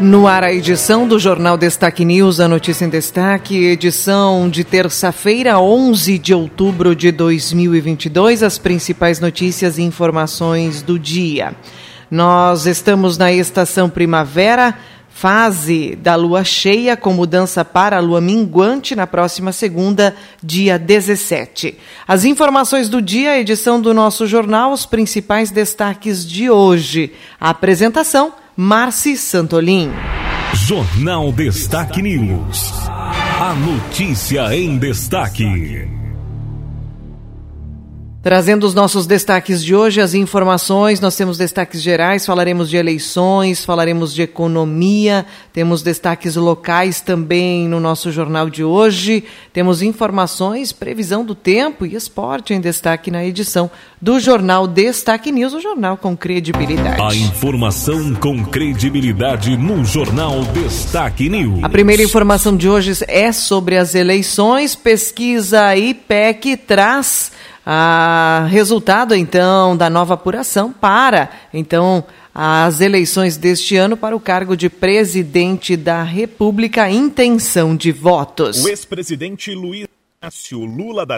No ar, a edição do Jornal Destaque News, a notícia em destaque, edição de terça-feira, 11 de outubro de 2022, as principais notícias e informações do dia. Nós estamos na estação primavera, fase da lua cheia, com mudança para a lua minguante na próxima segunda, dia 17. As informações do dia, edição do nosso jornal, os principais destaques de hoje. A apresentação Marci Santolin. Jornal Destaque News. A notícia em destaque. Trazendo os nossos destaques de hoje, as informações, nós temos destaques gerais, falaremos de eleições, falaremos de economia, temos destaques locais também no nosso jornal de hoje, temos informações, previsão do tempo e esporte em destaque na edição do Jornal Destaque News, o jornal com credibilidade. A informação com credibilidade no Jornal Destaque News. A primeira informação de hoje é sobre as eleições, pesquisa IPEC traz a resultado então da nova apuração para então as eleições deste ano para o cargo de presidente da República, intenção de votos. O ex-presidente Luiz Inácio Lula da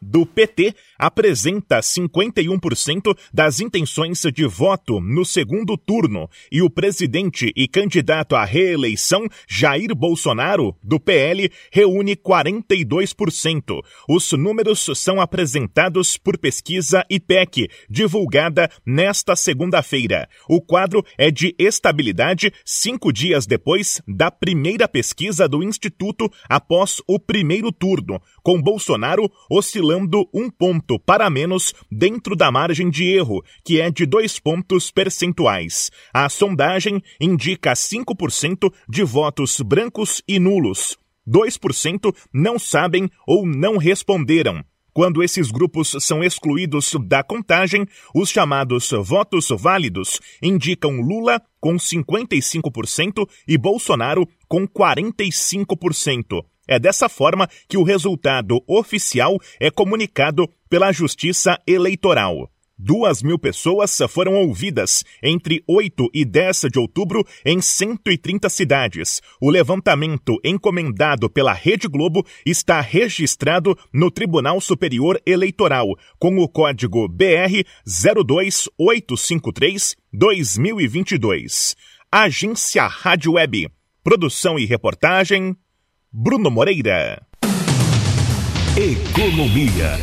Do PT, apresenta 51% das intenções de voto no segundo turno e o presidente e candidato à reeleição, Jair Bolsonaro, do PL, reúne 42%. Os números são apresentados por pesquisa IPEC, divulgada nesta segunda-feira. O quadro é de estabilidade cinco dias depois da primeira pesquisa do Instituto após o primeiro turno com Bolsonaro oscilando um ponto para menos dentro da margem de erro, que é de dois pontos percentuais. A sondagem indica 5% de votos brancos e nulos. 2% não sabem ou não responderam. Quando esses grupos são excluídos da contagem, os chamados votos válidos indicam Lula com 55% e Bolsonaro com 45%. É dessa forma que o resultado oficial é comunicado pela Justiça Eleitoral. Duas mil pessoas foram ouvidas entre 8 e 10 de outubro em 130 cidades. O levantamento encomendado pela Rede Globo está registrado no Tribunal Superior Eleitoral, com o código BR 02853-2022. Agência Rádio Web. Produção e reportagem Bruno Moreira. Economia.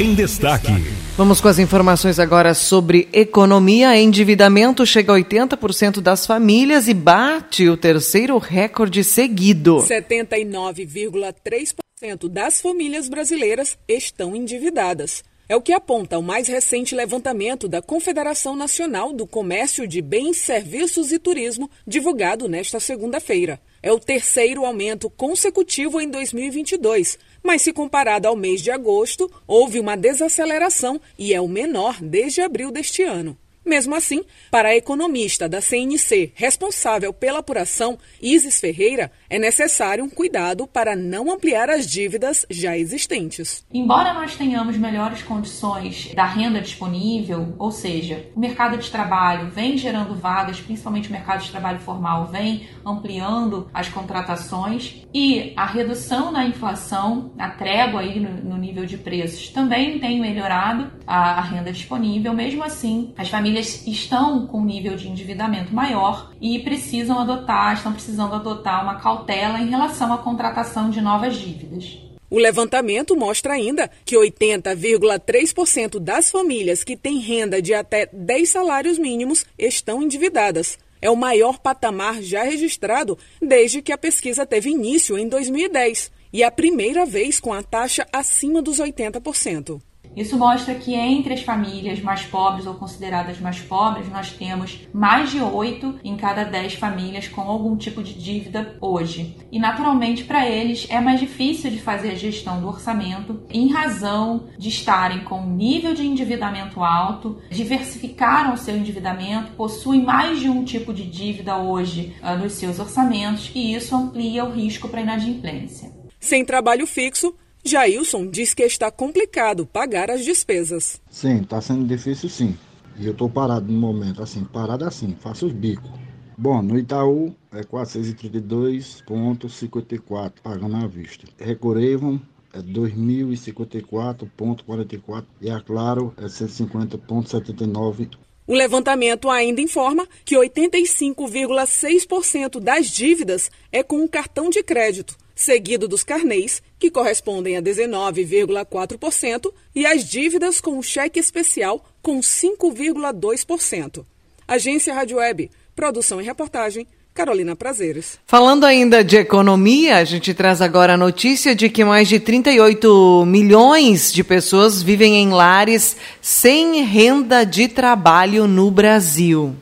Em destaque. Vamos com as informações agora sobre economia. Endividamento chega a 80% das famílias e bate o terceiro recorde seguido. 79,3% das famílias brasileiras estão endividadas. É o que aponta o mais recente levantamento da Confederação Nacional do Comércio de Bens, Serviços e Turismo, divulgado nesta segunda-feira. É o terceiro aumento consecutivo em 2022, mas se comparado ao mês de agosto, houve uma desaceleração e é o menor desde abril deste ano. Mesmo assim, para a economista da CNC responsável pela apuração, Isis Ferreira, é necessário um cuidado para não ampliar as dívidas já existentes. Embora nós tenhamos melhores condições da renda disponível, ou seja, o mercado de trabalho vem gerando vagas, principalmente o mercado de trabalho formal vem ampliando as contratações e a redução na inflação, a trégua aí no, no nível de preços também tem melhorado a, a renda disponível. Mesmo assim, as famílias famílias estão com um nível de endividamento maior e precisam adotar, estão precisando adotar uma cautela em relação à contratação de novas dívidas. O levantamento mostra ainda que 80,3% das famílias que têm renda de até 10 salários mínimos estão endividadas. É o maior patamar já registrado desde que a pesquisa teve início em 2010 e a primeira vez com a taxa acima dos 80%. Isso mostra que entre as famílias mais pobres ou consideradas mais pobres, nós temos mais de 8 em cada 10 famílias com algum tipo de dívida hoje. E naturalmente para eles é mais difícil de fazer a gestão do orçamento em razão de estarem com um nível de endividamento alto, diversificaram o seu endividamento, possuem mais de um tipo de dívida hoje uh, nos seus orçamentos e isso amplia o risco para inadimplência. Sem trabalho fixo, Jailson diz que está complicado pagar as despesas. Sim, está sendo difícil sim. E eu estou parado no momento, assim, parado assim, faço os bicos. Bom, no Itaú é 432,54 pagando à vista. Recorrevam é 2.054,44 e a Claro é 150,79 o levantamento ainda informa que 85,6% das dívidas é com o cartão de crédito, seguido dos carnês, que correspondem a 19,4%, e as dívidas com cheque especial, com 5,2%. Agência Rádio Web, produção e reportagem, Carolina Prazeres. Falando ainda de economia, a gente traz agora a notícia de que mais de 38 milhões de pessoas vivem em lares sem renda de trabalho no Brasil.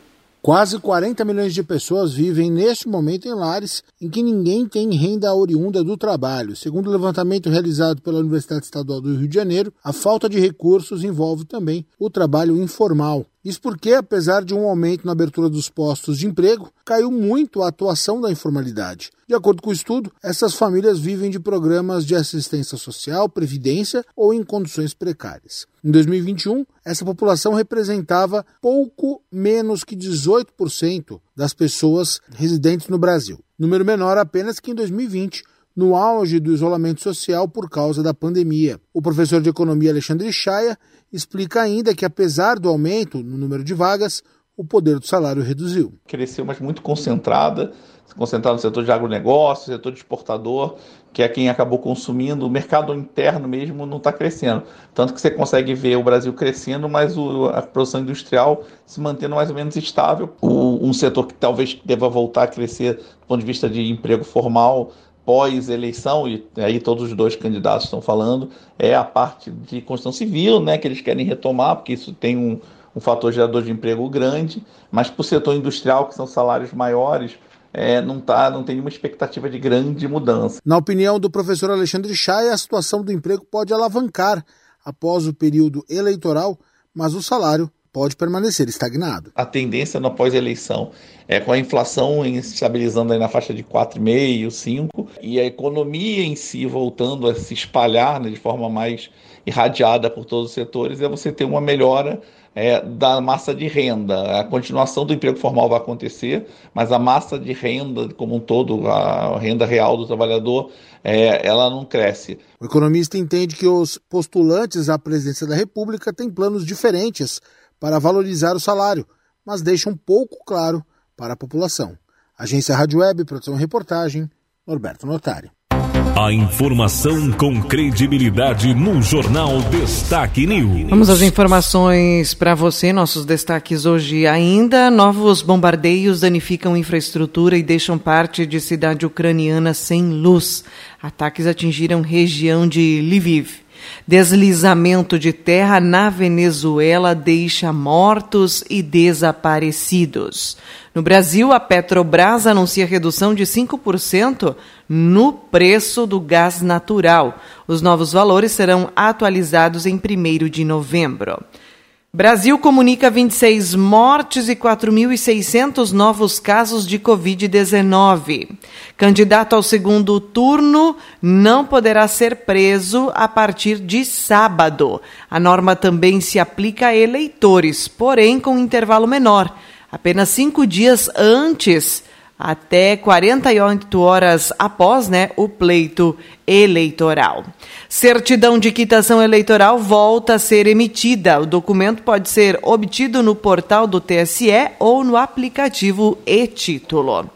Quase 40 milhões de pessoas vivem neste momento em lares em que ninguém tem renda oriunda do trabalho. Segundo o levantamento realizado pela Universidade Estadual do Rio de Janeiro, a falta de recursos envolve também o trabalho informal. Isso porque, apesar de um aumento na abertura dos postos de emprego, caiu muito a atuação da informalidade. De acordo com o estudo, essas famílias vivem de programas de assistência social, previdência ou em condições precárias. Em 2021, essa população representava pouco menos que 18% das pessoas residentes no Brasil. Número menor apenas que em 2020 no auge do isolamento social por causa da pandemia. O professor de economia Alexandre Chaia explica ainda que, apesar do aumento no número de vagas, o poder do salário reduziu. Cresceu, mas muito concentrada, concentrada no setor de agronegócio, setor de exportador, que é quem acabou consumindo. O mercado interno mesmo não está crescendo. Tanto que você consegue ver o Brasil crescendo, mas o, a produção industrial se mantendo mais ou menos estável. O, um setor que talvez deva voltar a crescer do ponto de vista de emprego formal pós-eleição, e aí todos os dois candidatos estão falando, é a parte de construção civil, né, que eles querem retomar, porque isso tem um, um fator gerador de emprego grande, mas para o setor industrial, que são salários maiores, é, não, tá, não tem nenhuma expectativa de grande mudança. Na opinião do professor Alexandre Chay, a situação do emprego pode alavancar após o período eleitoral, mas o salário pode permanecer estagnado. A tendência na pós-eleição é com a inflação estabilizando aí na faixa de 4,5%, 5%, e a economia em si voltando a se espalhar né, de forma mais irradiada por todos os setores, é você ter uma melhora é, da massa de renda. A continuação do emprego formal vai acontecer, mas a massa de renda como um todo, a renda real do trabalhador, é, ela não cresce. O economista entende que os postulantes à presidência da República têm planos diferentes para valorizar o salário, mas deixa um pouco claro para a população. Agência Rádio Web, produção e reportagem, Norberto Notário. A informação com credibilidade no Jornal Destaque News. Vamos às informações para você. Nossos destaques hoje ainda. Novos bombardeios danificam infraestrutura e deixam parte de cidade ucraniana sem luz. Ataques atingiram região de Lviv. Deslizamento de terra na Venezuela deixa mortos e desaparecidos. No Brasil, a Petrobras anuncia redução de 5% no preço do gás natural. Os novos valores serão atualizados em 1 de novembro. Brasil comunica 26 mortes e 4.600 novos casos de Covid-19. Candidato ao segundo turno não poderá ser preso a partir de sábado. A norma também se aplica a eleitores, porém com intervalo menor, apenas cinco dias antes até 48 horas após né, o pleito eleitoral. Certidão de quitação eleitoral volta a ser emitida. O documento pode ser obtido no portal do TSE ou no aplicativo e-título.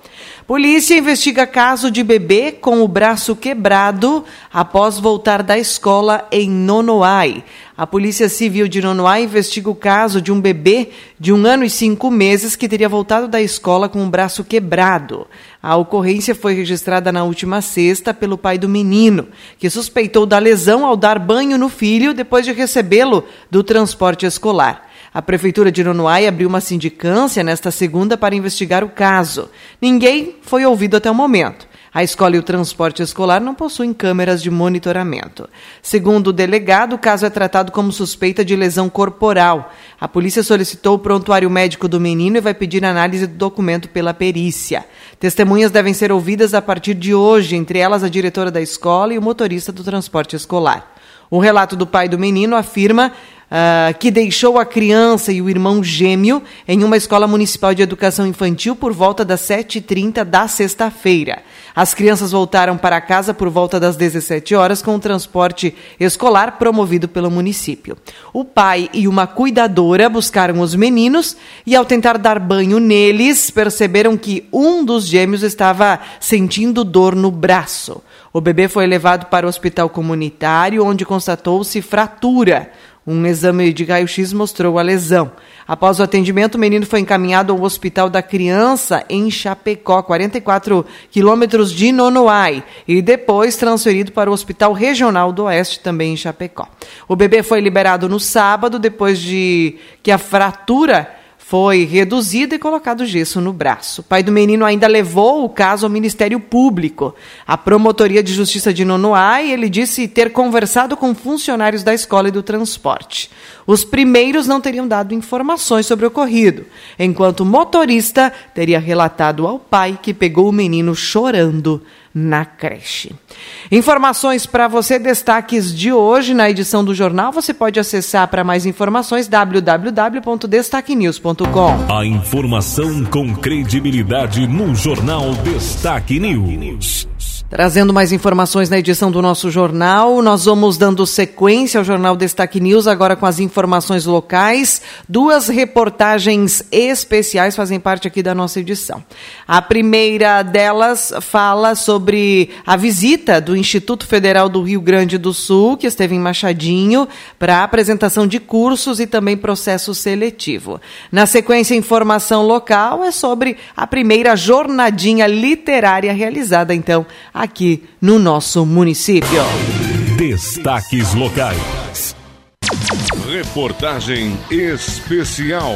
Polícia investiga caso de bebê com o braço quebrado após voltar da escola em Nonoai. A Polícia Civil de Nonoai investiga o caso de um bebê de um ano e cinco meses que teria voltado da escola com o braço quebrado. A ocorrência foi registrada na última sexta pelo pai do menino, que suspeitou da lesão ao dar banho no filho depois de recebê-lo do transporte escolar. A Prefeitura de Nonoai abriu uma sindicância nesta segunda para investigar o caso. Ninguém foi ouvido até o momento. A escola e o transporte escolar não possuem câmeras de monitoramento. Segundo o delegado, o caso é tratado como suspeita de lesão corporal. A polícia solicitou o prontuário médico do menino e vai pedir análise do documento pela perícia. Testemunhas devem ser ouvidas a partir de hoje, entre elas a diretora da escola e o motorista do transporte escolar. O relato do pai do menino afirma uh, que deixou a criança e o irmão gêmeo em uma escola municipal de educação infantil por volta das 7h30 da sexta-feira. As crianças voltaram para casa por volta das 17 horas com o transporte escolar promovido pelo município. O pai e uma cuidadora buscaram os meninos e, ao tentar dar banho neles, perceberam que um dos gêmeos estava sentindo dor no braço. O bebê foi levado para o hospital comunitário, onde constatou-se fratura. Um exame de raio-x mostrou a lesão. Após o atendimento, o menino foi encaminhado ao Hospital da Criança em Chapecó, 44 quilômetros de Nonoai, e depois transferido para o Hospital Regional do Oeste, também em Chapecó. O bebê foi liberado no sábado, depois de que a fratura foi reduzido e colocado gesso no braço. O pai do menino ainda levou o caso ao Ministério Público. A Promotoria de Justiça de Nonoai, ele disse ter conversado com funcionários da escola e do transporte. Os primeiros não teriam dado informações sobre o ocorrido, enquanto o motorista teria relatado ao pai que pegou o menino chorando na creche. Informações para você, destaques de hoje na edição do jornal. Você pode acessar para mais informações www.destaquenews.com. A informação com credibilidade no Jornal Destaque News. Trazendo mais informações na edição do nosso jornal, nós vamos dando sequência ao Jornal Destaque News, agora com as informações locais. Duas reportagens especiais fazem parte aqui da nossa edição. A primeira delas fala sobre a visita do Instituto Federal do Rio Grande do Sul, que esteve em Machadinho, para apresentação de cursos e também processo seletivo. Na sequência, informação local é sobre a primeira jornadinha literária realizada, então, aqui no nosso município. Destaques locais. Reportagem especial.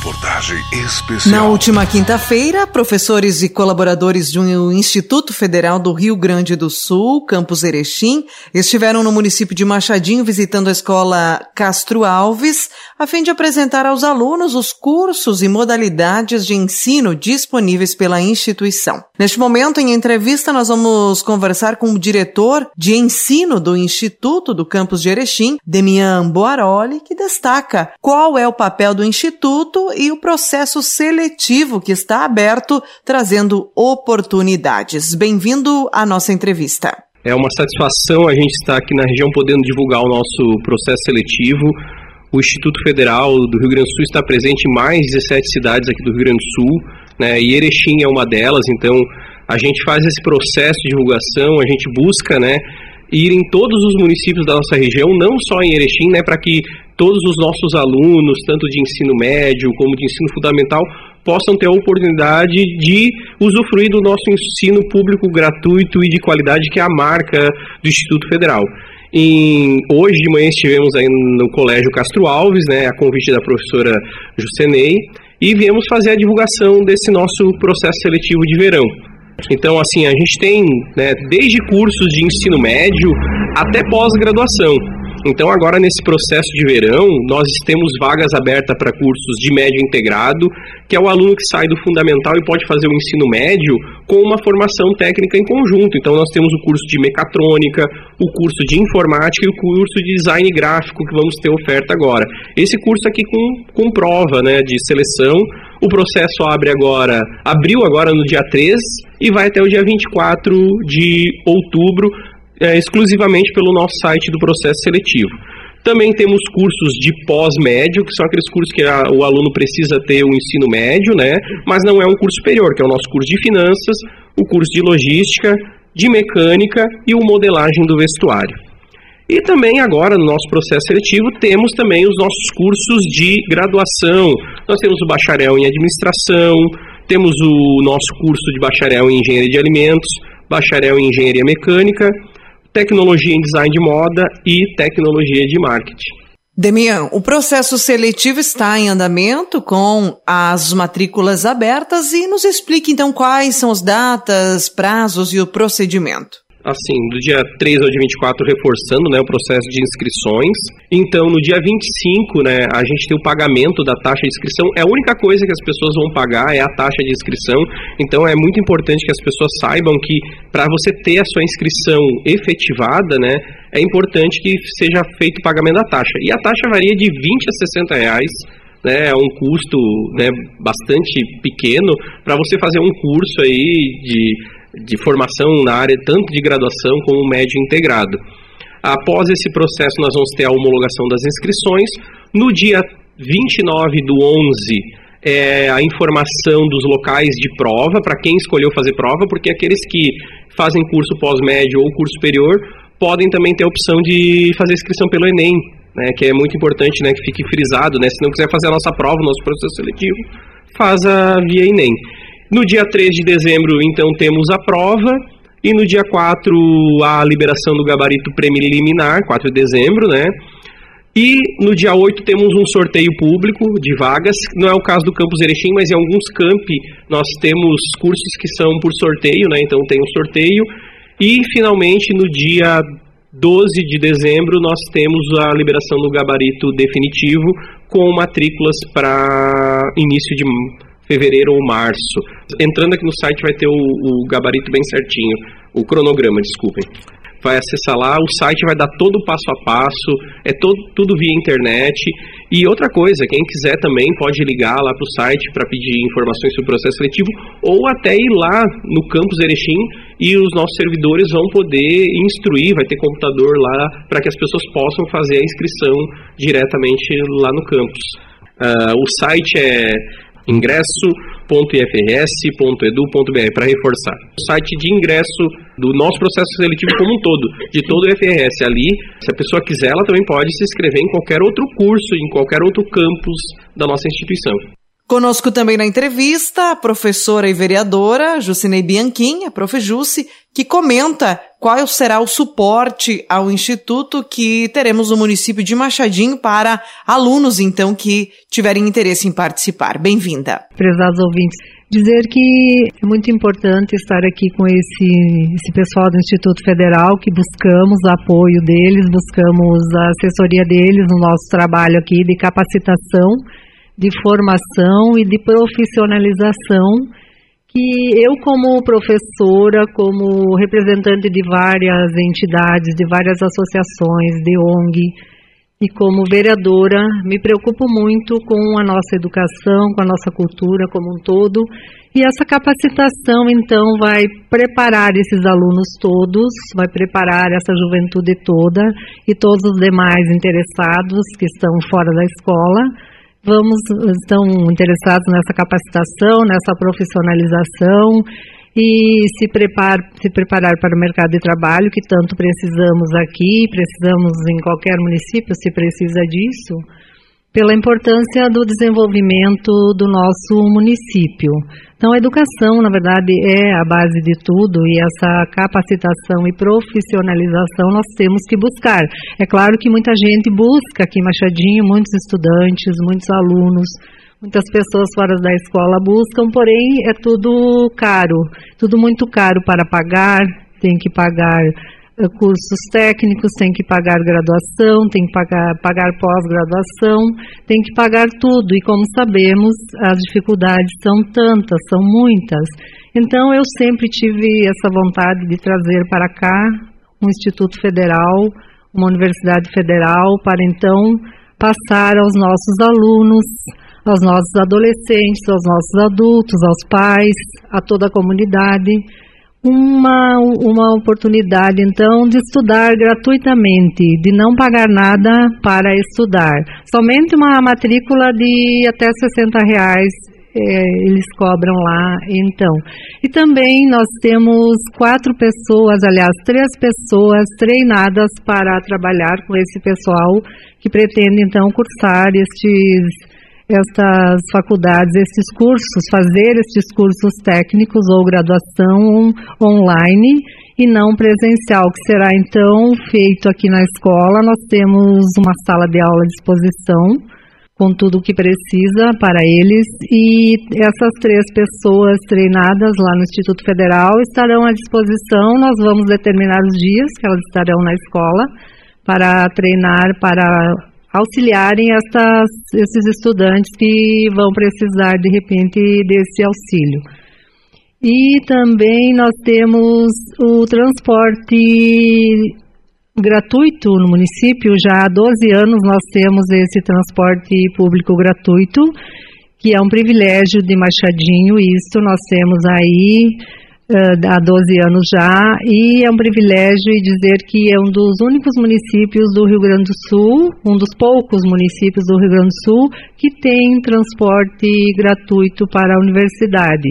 Reportagem especial. Na última quinta-feira, professores e colaboradores do Instituto Federal do Rio Grande do Sul, campus Erechim, estiveram no município de Machadinho visitando a escola Castro Alves, a fim de apresentar aos alunos os cursos e modalidades de ensino disponíveis pela instituição. Neste momento, em entrevista, nós vamos conversar com o diretor de ensino do Instituto do campus de Erechim, Demian Boaroli, que destaca qual é o papel do Instituto e o processo seletivo que está aberto, trazendo oportunidades. Bem-vindo à nossa entrevista. É uma satisfação a gente estar aqui na região podendo divulgar o nosso processo seletivo o Instituto Federal do Rio Grande do Sul está presente em mais 17 cidades aqui do Rio Grande do Sul, né, e Erechim é uma delas, então a gente faz esse processo de divulgação, a gente busca, né, ir em todos os municípios da nossa região, não só em Erechim, né, para que todos os nossos alunos, tanto de ensino médio como de ensino fundamental, possam ter a oportunidade de usufruir do nosso ensino público gratuito e de qualidade, que é a marca do Instituto Federal. Em, hoje de manhã estivemos aí no Colégio Castro Alves, né, a convite da professora Jusenei, e viemos fazer a divulgação desse nosso processo seletivo de verão. Então, assim, a gente tem né, desde cursos de ensino médio até pós-graduação. Então, agora nesse processo de verão, nós temos vagas abertas para cursos de médio integrado, que é o aluno que sai do fundamental e pode fazer o ensino médio com uma formação técnica em conjunto. Então, nós temos o curso de mecatrônica, o curso de informática e o curso de design gráfico que vamos ter oferta agora. Esse curso aqui com, com prova né, de seleção. O processo abre agora, abriu agora no dia 3 e vai até o dia 24 de outubro é, exclusivamente pelo nosso site do processo seletivo. Também temos cursos de pós-médio, que são aqueles cursos que a, o aluno precisa ter o ensino médio, né? Mas não é um curso superior, que é o nosso curso de finanças, o curso de logística, de mecânica e o modelagem do vestuário. E também agora no nosso processo seletivo temos também os nossos cursos de graduação. Nós temos o bacharel em administração, temos o nosso curso de bacharel em engenharia de alimentos, bacharel em engenharia mecânica tecnologia em design de moda e tecnologia de marketing. Demian, o processo seletivo está em andamento com as matrículas abertas e nos explique então quais são as datas, prazos e o procedimento assim, do dia 3 ao dia 24, reforçando né, o processo de inscrições. Então, no dia 25, né, a gente tem o pagamento da taxa de inscrição. É a única coisa que as pessoas vão pagar é a taxa de inscrição. Então, é muito importante que as pessoas saibam que para você ter a sua inscrição efetivada, né, é importante que seja feito o pagamento da taxa. E a taxa varia de 20 a 60 reais né, é um custo né, bastante pequeno para você fazer um curso aí de de formação na área tanto de graduação como médio integrado. Após esse processo, nós vamos ter a homologação das inscrições. No dia 29 do 11, é a informação dos locais de prova, para quem escolheu fazer prova, porque aqueles que fazem curso pós-médio ou curso superior podem também ter a opção de fazer inscrição pelo Enem, né, que é muito importante né, que fique frisado. Né, se não quiser fazer a nossa prova, o nosso processo seletivo, faz a via Enem. No dia 3 de dezembro, então, temos a prova. E no dia 4, a liberação do gabarito preliminar, 4 de dezembro, né? E no dia 8 temos um sorteio público de vagas. Não é o caso do Campus Erechim, mas em alguns campi nós temos cursos que são por sorteio, né? Então tem um sorteio. E finalmente no dia 12 de dezembro nós temos a liberação do gabarito definitivo com matrículas para início de fevereiro ou março. Entrando aqui no site vai ter o, o gabarito bem certinho, o cronograma, desculpem vai acessar lá, o site vai dar todo o passo a passo, é todo, tudo via internet. E outra coisa, quem quiser também pode ligar lá para o site para pedir informações sobre o processo seletivo ou até ir lá no campus Erechim e os nossos servidores vão poder instruir, vai ter computador lá para que as pessoas possam fazer a inscrição diretamente lá no campus. Uh, o site é ingresso.ifrs.edu.br para reforçar. O site de ingresso do nosso processo seletivo como um todo, de todo o IFRS. Ali, se a pessoa quiser, ela também pode se inscrever em qualquer outro curso, em qualquer outro campus da nossa instituição. Conosco também na entrevista a professora e vereadora Jucinei Bianchim, a Prof. Jussi, que comenta qual será o suporte ao Instituto que teremos no município de Machadinho para alunos, então, que tiverem interesse em participar. Bem-vinda. Prezados ouvintes, dizer que é muito importante estar aqui com esse, esse pessoal do Instituto Federal, que buscamos apoio deles, buscamos a assessoria deles no nosso trabalho aqui de capacitação de formação e de profissionalização que eu como professora, como representante de várias entidades, de várias associações, de ONG e como vereadora, me preocupo muito com a nossa educação, com a nossa cultura como um todo. E essa capacitação, então, vai preparar esses alunos todos, vai preparar essa juventude toda e todos os demais interessados que estão fora da escola vamos estão interessados nessa capacitação, nessa profissionalização e se, prepar, se preparar para o mercado de trabalho que tanto precisamos aqui, precisamos em qualquer município se precisa disso pela importância do desenvolvimento do nosso município. Então, a educação, na verdade, é a base de tudo e essa capacitação e profissionalização nós temos que buscar. É claro que muita gente busca aqui em Machadinho, muitos estudantes, muitos alunos, muitas pessoas fora da escola buscam, porém é tudo caro, tudo muito caro para pagar, tem que pagar cursos técnicos, tem que pagar graduação, tem que pagar, pagar pós-graduação, tem que pagar tudo. E como sabemos, as dificuldades são tantas, são muitas. Então eu sempre tive essa vontade de trazer para cá um Instituto Federal, uma Universidade Federal, para então passar aos nossos alunos, aos nossos adolescentes, aos nossos adultos, aos pais, a toda a comunidade uma, uma oportunidade, então, de estudar gratuitamente, de não pagar nada para estudar. Somente uma matrícula de até 60 reais é, eles cobram lá, então. E também nós temos quatro pessoas, aliás, três pessoas treinadas para trabalhar com esse pessoal que pretende, então, cursar estes estas faculdades, estes cursos, fazer estes cursos técnicos ou graduação online e não presencial, que será então feito aqui na escola. Nós temos uma sala de aula à disposição com tudo o que precisa para eles e essas três pessoas treinadas lá no Instituto Federal estarão à disposição. Nós vamos determinar os dias que elas estarão na escola para treinar para auxiliarem essas, esses estudantes que vão precisar de repente desse auxílio. E também nós temos o transporte gratuito no município. Já há 12 anos nós temos esse transporte público gratuito, que é um privilégio de Machadinho. Isso nós temos aí há 12 anos já, e é um privilégio dizer que é um dos únicos municípios do Rio Grande do Sul, um dos poucos municípios do Rio Grande do Sul, que tem transporte gratuito para a universidade.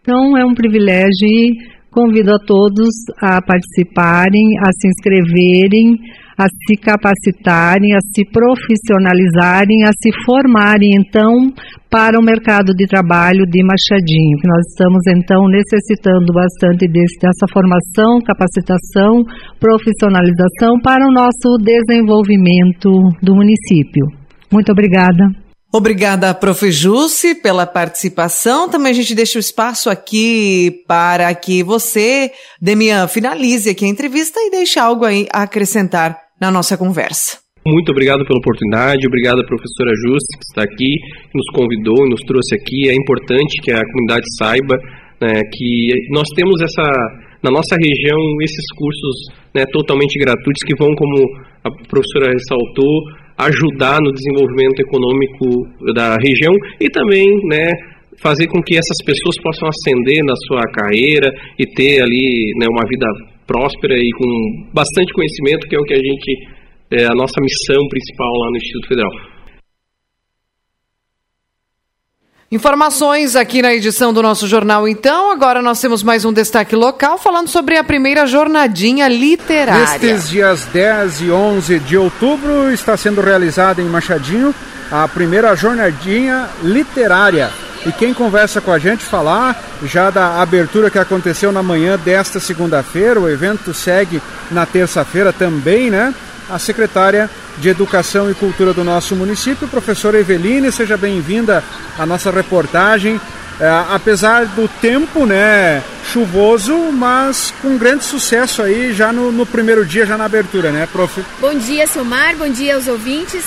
Então, é um privilégio e convido a todos a participarem, a se inscreverem, a se capacitarem, a se profissionalizarem, a se formarem, então, para o mercado de trabalho de Machadinho, nós estamos, então, necessitando bastante desse, dessa formação, capacitação, profissionalização para o nosso desenvolvimento do município. Muito obrigada. Obrigada, Prof. Jusce, pela participação. Também a gente deixa o espaço aqui para que você, Demian, finalize aqui a entrevista e deixe algo aí a acrescentar na nossa conversa. Muito obrigado pela oportunidade, obrigado à professora Juste que está aqui, que nos convidou e nos trouxe aqui. É importante que a comunidade saiba né, que nós temos essa, na nossa região esses cursos né, totalmente gratuitos que vão, como a professora ressaltou, ajudar no desenvolvimento econômico da região e também né, fazer com que essas pessoas possam ascender na sua carreira e ter ali né, uma vida próspera e com bastante conhecimento, que é o que a gente, é a nossa missão principal lá no Instituto Federal. Informações aqui na edição do nosso jornal, então. Agora nós temos mais um destaque local falando sobre a primeira jornadinha literária. Nestes dias 10 e 11 de outubro está sendo realizada em Machadinho a primeira jornadinha literária. E quem conversa com a gente falar já da abertura que aconteceu na manhã desta segunda-feira, o evento segue na terça-feira também, né? A secretária de Educação e Cultura do nosso município, professora Eveline, seja bem-vinda à nossa reportagem. É, apesar do tempo, né, chuvoso, mas com grande sucesso aí já no, no primeiro dia, já na abertura, né, prof? Bom dia, Silmar, bom dia aos ouvintes.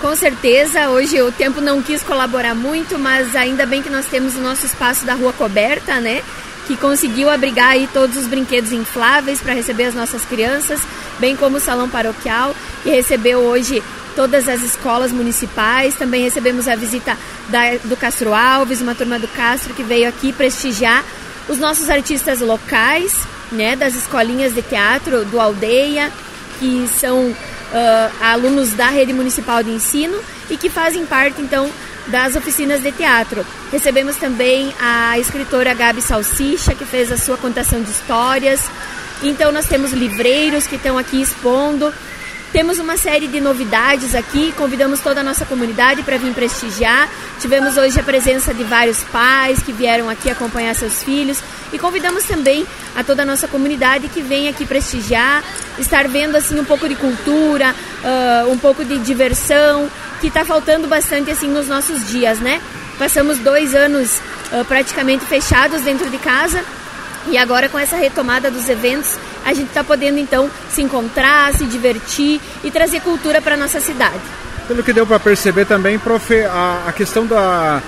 Com certeza, hoje o tempo não quis colaborar muito, mas ainda bem que nós temos o nosso espaço da rua coberta, né? Que conseguiu abrigar aí todos os brinquedos infláveis para receber as nossas crianças, bem como o salão paroquial, que recebeu hoje todas as escolas municipais. Também recebemos a visita da, do Castro Alves, uma turma do Castro que veio aqui prestigiar os nossos artistas locais, né, das escolinhas de teatro do Aldeia, que são uh, alunos da rede municipal de ensino e que fazem parte então das oficinas de teatro. Recebemos também a escritora Gabi Salsicha, que fez a sua contação de histórias. Então nós temos livreiros que estão aqui expondo temos uma série de novidades aqui, convidamos toda a nossa comunidade para vir prestigiar. Tivemos hoje a presença de vários pais que vieram aqui acompanhar seus filhos e convidamos também a toda a nossa comunidade que vem aqui prestigiar, estar vendo assim um pouco de cultura, uh, um pouco de diversão, que está faltando bastante assim nos nossos dias, né? Passamos dois anos uh, praticamente fechados dentro de casa e agora com essa retomada dos eventos, a gente está podendo então se encontrar, se divertir e trazer cultura para nossa cidade. Pelo que deu para perceber também, prof, a, a questão da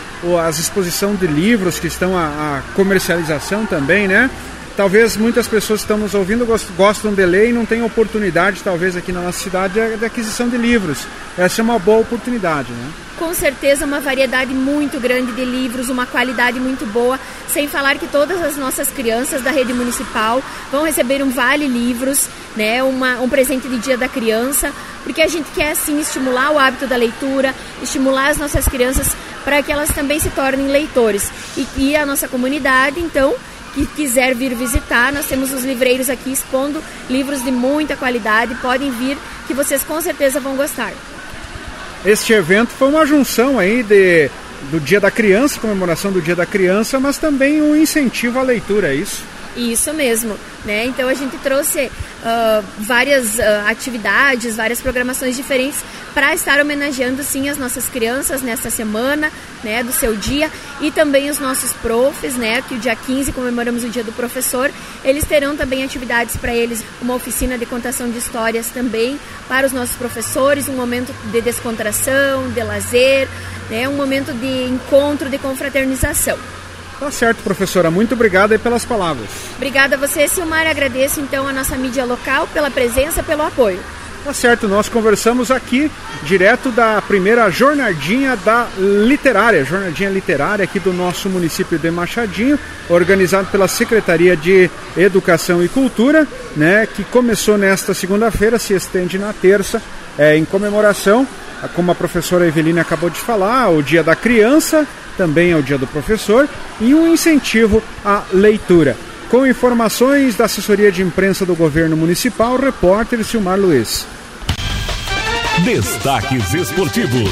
as exposição de livros que estão a, a, comercialização também, né? Talvez muitas pessoas que estão nos ouvindo gostam de ler e não têm oportunidade, talvez aqui na nossa cidade, de aquisição de livros. Essa é uma boa oportunidade, né? Com certeza uma variedade muito grande de livros, uma qualidade muito boa, sem falar que todas as nossas crianças da rede municipal vão receber um vale livros, né, uma, um presente de dia da criança, porque a gente quer sim estimular o hábito da leitura, estimular as nossas crianças para que elas também se tornem leitores. E, e a nossa comunidade, então, que quiser vir visitar, nós temos os livreiros aqui expondo livros de muita qualidade. Podem vir, que vocês com certeza vão gostar. Este evento foi uma junção aí de, do Dia da Criança, comemoração do Dia da Criança, mas também um incentivo à leitura, é isso? Isso mesmo, né? Então a gente trouxe uh, várias uh, atividades, várias programações diferentes para estar homenageando sim as nossas crianças nessa semana, né, do seu dia e também os nossos profs, né, que o dia 15 comemoramos o dia do professor, eles terão também atividades para eles, uma oficina de contação de histórias também para os nossos professores, um momento de descontração, de lazer, né, um momento de encontro, de confraternização. Tá certo, professora. Muito obrigada aí pelas palavras. Obrigada a você, Silmar. Agradeço então a nossa mídia local pela presença, pelo apoio. Tá certo, nós conversamos aqui direto da primeira jornadinha da literária, jornadinha literária aqui do nosso município de Machadinho, organizado pela Secretaria de Educação e Cultura, né, que começou nesta segunda-feira, se estende na terça, é, em comemoração, como a professora Eveline acabou de falar, o Dia da Criança, também é o Dia do Professor, e um incentivo à leitura. Com informações da assessoria de imprensa do governo municipal, repórter Silmar Luiz. Destaques esportivos.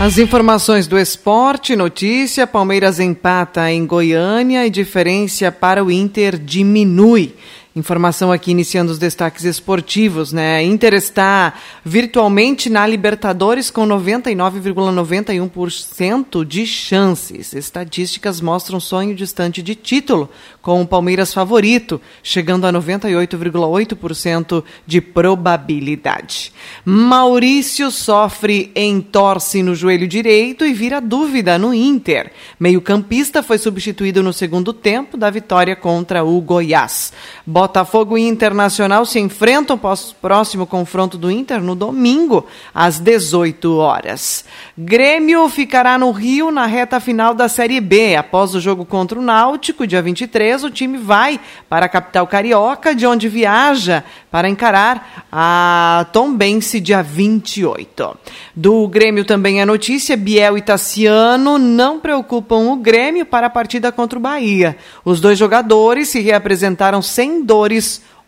As informações do esporte, notícia: Palmeiras empata em Goiânia e diferença para o Inter diminui. Informação aqui iniciando os destaques esportivos, né? Inter está virtualmente na Libertadores com 99,91% de chances. Estatísticas mostram sonho distante de título, com o Palmeiras favorito, chegando a 98,8% de probabilidade. Maurício sofre entorse no joelho direito e vira dúvida no Inter. Meio-campista foi substituído no segundo tempo da vitória contra o Goiás. Botafogo e Internacional se enfrentam após próximo confronto do Inter no domingo, às 18 horas. Grêmio ficará no Rio na reta final da Série B. Após o jogo contra o Náutico, dia 23, o time vai para a capital carioca, de onde viaja para encarar a Tombense dia 28. Do Grêmio também é notícia: Biel e Tassiano não preocupam o Grêmio para a partida contra o Bahia. Os dois jogadores se reapresentaram sem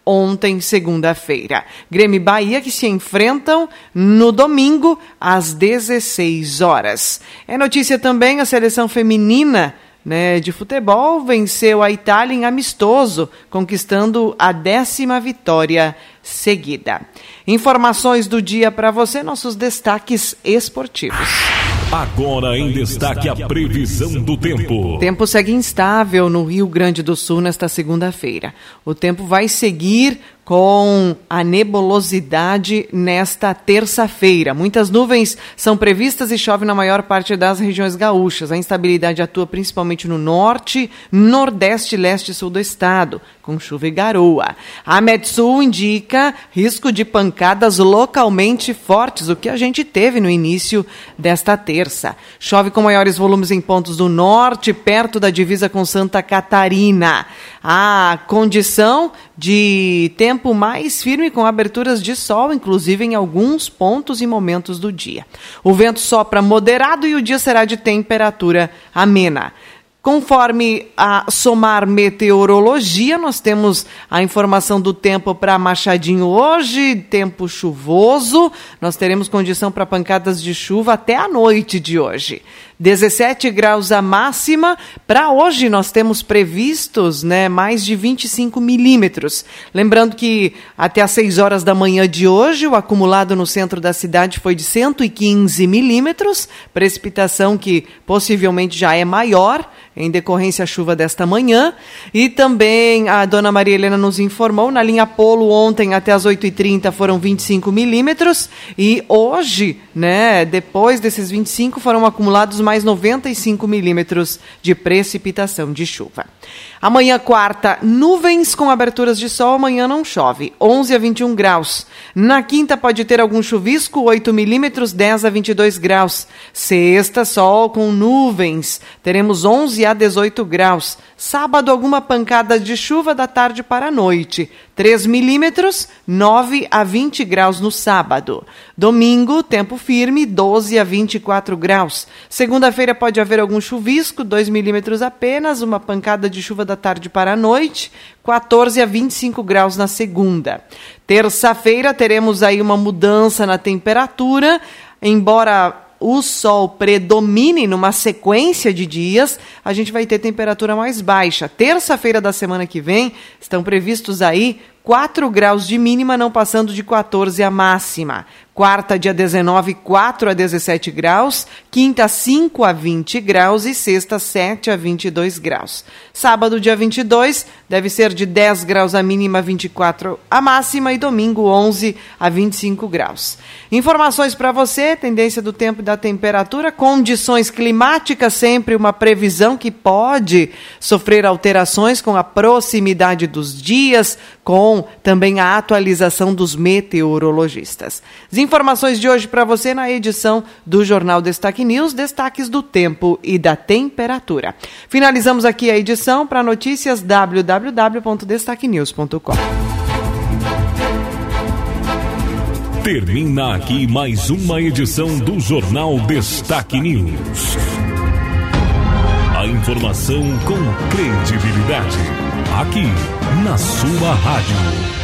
ontem, segunda-feira. Grêmio e Bahia que se enfrentam no domingo às 16 horas. É notícia também a seleção feminina né, de futebol venceu a Itália em amistoso, conquistando a décima vitória seguida. Informações do dia para você, nossos destaques esportivos. Agora em destaque a previsão do tempo. O tempo segue instável no Rio Grande do Sul nesta segunda-feira. O tempo vai seguir com a nebulosidade nesta terça-feira. Muitas nuvens são previstas e chove na maior parte das regiões gaúchas. A instabilidade atua principalmente no norte, nordeste, leste e sul do estado, com chuva e garoa. A Metsul indica risco de pancadas localmente fortes, o que a gente teve no início desta terça. Chove com maiores volumes em pontos do norte, perto da divisa com Santa Catarina. A condição de tempo mais firme com aberturas de sol, inclusive em alguns pontos e momentos do dia. O vento sopra moderado e o dia será de temperatura amena. Conforme a Somar Meteorologia, nós temos a informação do tempo para Machadinho hoje, tempo chuvoso. Nós teremos condição para pancadas de chuva até a noite de hoje. 17 graus a máxima. Para hoje nós temos previstos né, mais de 25 milímetros. Lembrando que até às 6 horas da manhã de hoje, o acumulado no centro da cidade foi de 115 milímetros, precipitação que possivelmente já é maior em decorrência da chuva desta manhã. E também a dona Maria Helena nos informou, na linha Polo ontem até as 8h30 foram 25 milímetros e hoje, né, depois desses 25 foram acumulados mais 95 milímetros de precipitação de chuva. Amanhã, quarta, nuvens com aberturas de sol, amanhã não chove, 11 a 21 graus. Na quinta, pode ter algum chuvisco, 8 milímetros, 10 a 22 graus. Sexta, sol com nuvens, teremos 11 a 18 graus. Sábado, alguma pancada de chuva da tarde para a noite. 3 milímetros, 9 a 20 graus no sábado. Domingo, tempo firme, 12 a 24 graus. Segunda-feira pode haver algum chuvisco, 2 milímetros apenas, uma pancada de chuva da tarde para a noite, 14 a 25 graus na segunda. Terça-feira teremos aí uma mudança na temperatura, embora o sol predomine numa sequência de dias, a gente vai ter temperatura mais baixa. Terça-feira da semana que vem estão previstos aí 4 graus de mínima, não passando de 14 a máxima. Quarta, dia 19, 4 a 17 graus. Quinta, 5 a 20 graus. E sexta, 7 a 22 graus. Sábado, dia 22, deve ser de 10 graus a mínima, 24 a máxima. E domingo, 11 a 25 graus. Informações para você: tendência do tempo e da temperatura, condições climáticas, sempre uma previsão que pode sofrer alterações com a proximidade dos dias, com também a atualização dos meteorologistas informações de hoje para você na edição do Jornal Destaque News, destaques do tempo e da temperatura. Finalizamos aqui a edição para notícias www.destaquenews.com. Termina aqui mais uma edição do Jornal Destaque News. A informação com credibilidade. Aqui, na sua rádio.